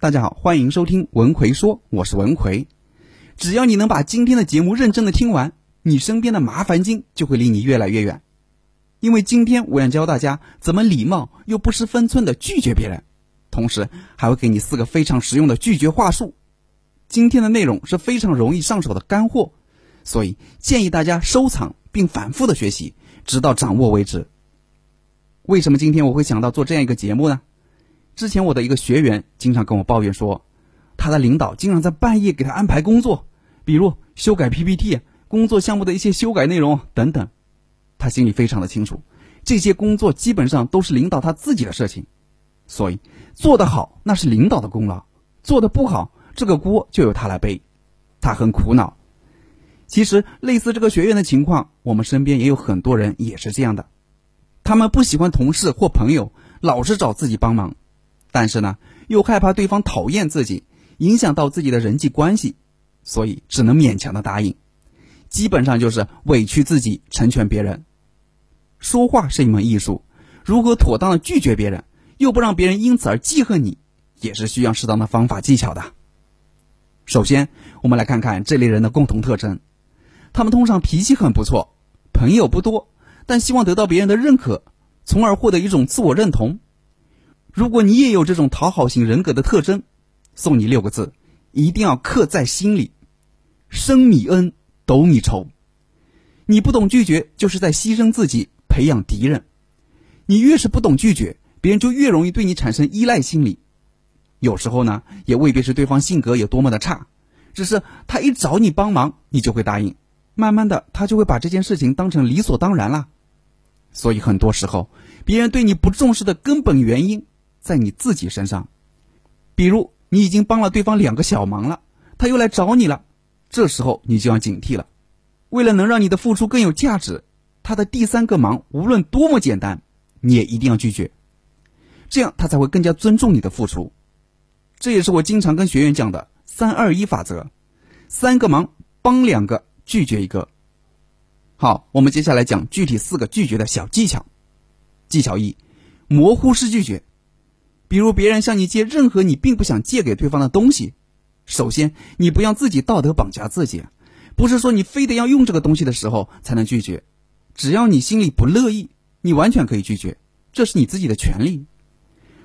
大家好，欢迎收听文奎说，我是文奎。只要你能把今天的节目认真的听完，你身边的麻烦精就会离你越来越远。因为今天我要教大家怎么礼貌又不失分寸的拒绝别人，同时还会给你四个非常实用的拒绝话术。今天的内容是非常容易上手的干货，所以建议大家收藏并反复的学习，直到掌握为止。为什么今天我会想到做这样一个节目呢？之前我的一个学员经常跟我抱怨说，他的领导经常在半夜给他安排工作，比如修改 PPT、工作项目的一些修改内容等等。他心里非常的清楚，这些工作基本上都是领导他自己的事情，所以做得好那是领导的功劳，做得不好这个锅就由他来背。他很苦恼。其实类似这个学员的情况，我们身边也有很多人也是这样的，他们不喜欢同事或朋友老是找自己帮忙。但是呢，又害怕对方讨厌自己，影响到自己的人际关系，所以只能勉强的答应，基本上就是委屈自己成全别人。说话是一门艺术，如何妥当的拒绝别人，又不让别人因此而记恨你，也是需要适当的方法技巧的。首先，我们来看看这类人的共同特征，他们通常脾气很不错，朋友不多，但希望得到别人的认可，从而获得一种自我认同。如果你也有这种讨好型人格的特征，送你六个字，一定要刻在心里：生米恩，斗米仇。你不懂拒绝，就是在牺牲自己，培养敌人。你越是不懂拒绝，别人就越容易对你产生依赖心理。有时候呢，也未必是对方性格有多么的差，只是他一找你帮忙，你就会答应。慢慢的，他就会把这件事情当成理所当然了。所以很多时候，别人对你不重视的根本原因。在你自己身上，比如你已经帮了对方两个小忙了，他又来找你了，这时候你就要警惕了。为了能让你的付出更有价值，他的第三个忙无论多么简单，你也一定要拒绝，这样他才会更加尊重你的付出。这也是我经常跟学员讲的“三二一法则”，三个忙帮两个，拒绝一个。好，我们接下来讲具体四个拒绝的小技巧。技巧一：模糊式拒绝。比如别人向你借任何你并不想借给对方的东西，首先你不要自己道德绑架自己，不是说你非得要用这个东西的时候才能拒绝，只要你心里不乐意，你完全可以拒绝，这是你自己的权利。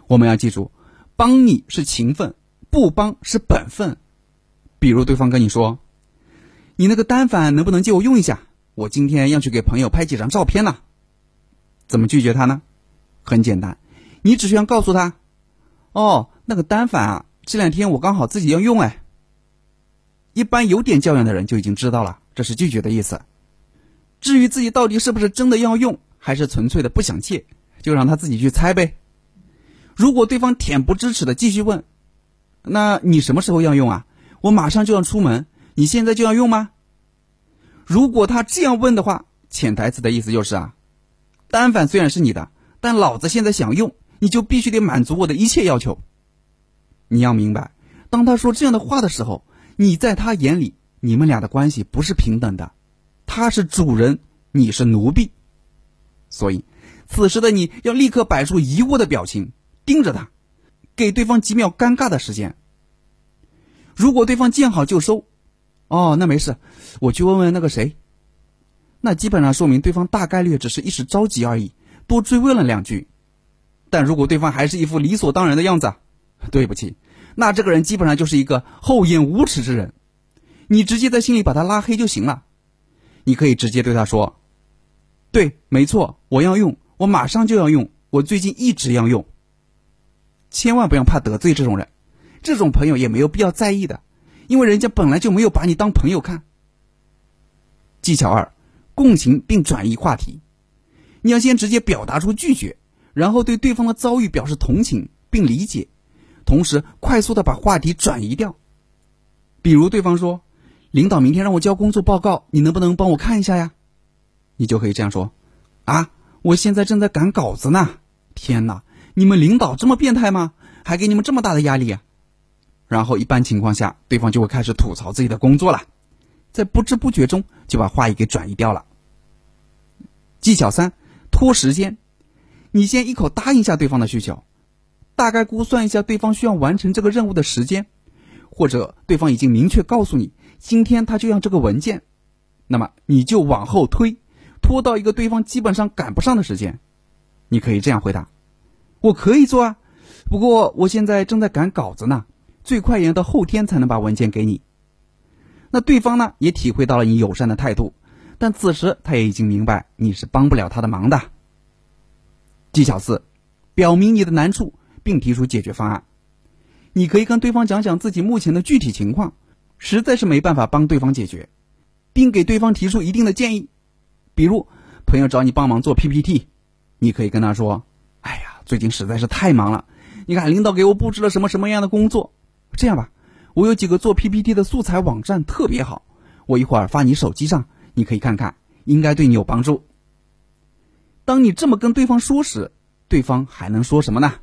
我们要记住，帮你是情分，不帮是本分。比如对方跟你说：“你那个单反能不能借我用一下？我今天要去给朋友拍几张照片呢。”怎么拒绝他呢？很简单，你只需要告诉他。哦，那个单反啊，这两天我刚好自己要用哎。一般有点教养的人就已经知道了，这是拒绝的意思。至于自己到底是不是真的要用，还是纯粹的不想借，就让他自己去猜呗。如果对方恬不知耻的继续问，那你什么时候要用啊？我马上就要出门，你现在就要用吗？如果他这样问的话，潜台词的意思就是啊，单反虽然是你的，但老子现在想用。你就必须得满足我的一切要求。你要明白，当他说这样的话的时候，你在他眼里，你们俩的关系不是平等的，他是主人，你是奴婢。所以，此时的你要立刻摆出疑惑的表情，盯着他，给对方几秒尴尬的时间。如果对方见好就收，哦，那没事，我去问问那个谁。那基本上说明对方大概率只是一时着急而已，多追问了两句。但如果对方还是一副理所当然的样子，对不起，那这个人基本上就是一个厚颜无耻之人。你直接在心里把他拉黑就行了。你可以直接对他说：“对，没错，我要用，我马上就要用，我最近一直要用。”千万不要怕得罪这种人，这种朋友也没有必要在意的，因为人家本来就没有把你当朋友看。技巧二：共情并转移话题。你要先直接表达出拒绝。然后对对方的遭遇表示同情并理解，同时快速的把话题转移掉。比如对方说：“领导明天让我交工作报告，你能不能帮我看一下呀？”你就可以这样说：“啊，我现在正在赶稿子呢。天哪，你们领导这么变态吗？还给你们这么大的压力啊？”然后一般情况下，对方就会开始吐槽自己的工作了，在不知不觉中就把话题给转移掉了。技巧三：拖时间。你先一口答应下对方的需求，大概估算一下对方需要完成这个任务的时间，或者对方已经明确告诉你今天他就要这个文件，那么你就往后推，拖到一个对方基本上赶不上的时间。你可以这样回答：“我可以做啊，不过我现在正在赶稿子呢，最快也要到后天才能把文件给你。”那对方呢也体会到了你友善的态度，但此时他也已经明白你是帮不了他的忙的。技巧四，表明你的难处。并提出解决方案。你可以跟对方讲讲自己目前的具体情况，实在是没办法帮对方解决，并给对方提出一定的建议。比如，朋友找你帮忙做 PPT，你可以跟他说：“哎呀，最近实在是太忙了，你看领导给我布置了什么什么样的工作？这样吧，我有几个做 PPT 的素材网站特别好，我一会儿发你手机上，你可以看看，应该对你有帮助。”当你这么跟对方说时，对方还能说什么呢？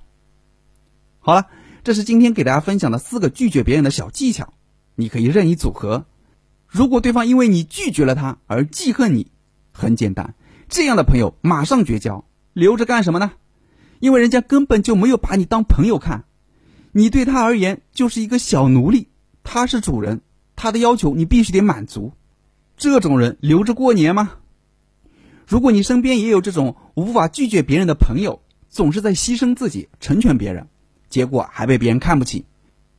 好了，这是今天给大家分享的四个拒绝别人的小技巧，你可以任意组合。如果对方因为你拒绝了他而记恨你，很简单，这样的朋友马上绝交，留着干什么呢？因为人家根本就没有把你当朋友看，你对他而言就是一个小奴隶，他是主人，他的要求你必须得满足。这种人留着过年吗？如果你身边也有这种无法拒绝别人的朋友，总是在牺牲自己成全别人。结果还被别人看不起，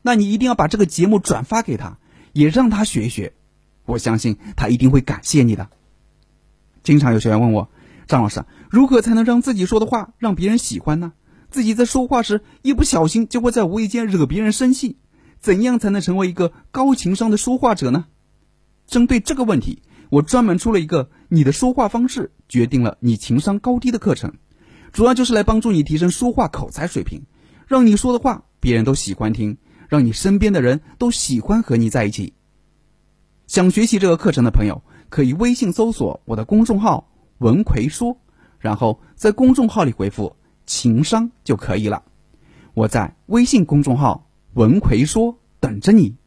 那你一定要把这个节目转发给他，也让他学一学，我相信他一定会感谢你的。经常有学员问我，张老师如何才能让自己说的话让别人喜欢呢？自己在说话时一不小心就会在无意间惹别人生气，怎样才能成为一个高情商的说话者呢？针对这个问题，我专门出了一个“你的说话方式决定了你情商高低”的课程，主要就是来帮助你提升说话口才水平。让你说的话别人都喜欢听，让你身边的人都喜欢和你在一起。想学习这个课程的朋友，可以微信搜索我的公众号“文奎说”，然后在公众号里回复“情商”就可以了。我在微信公众号“文奎说”等着你。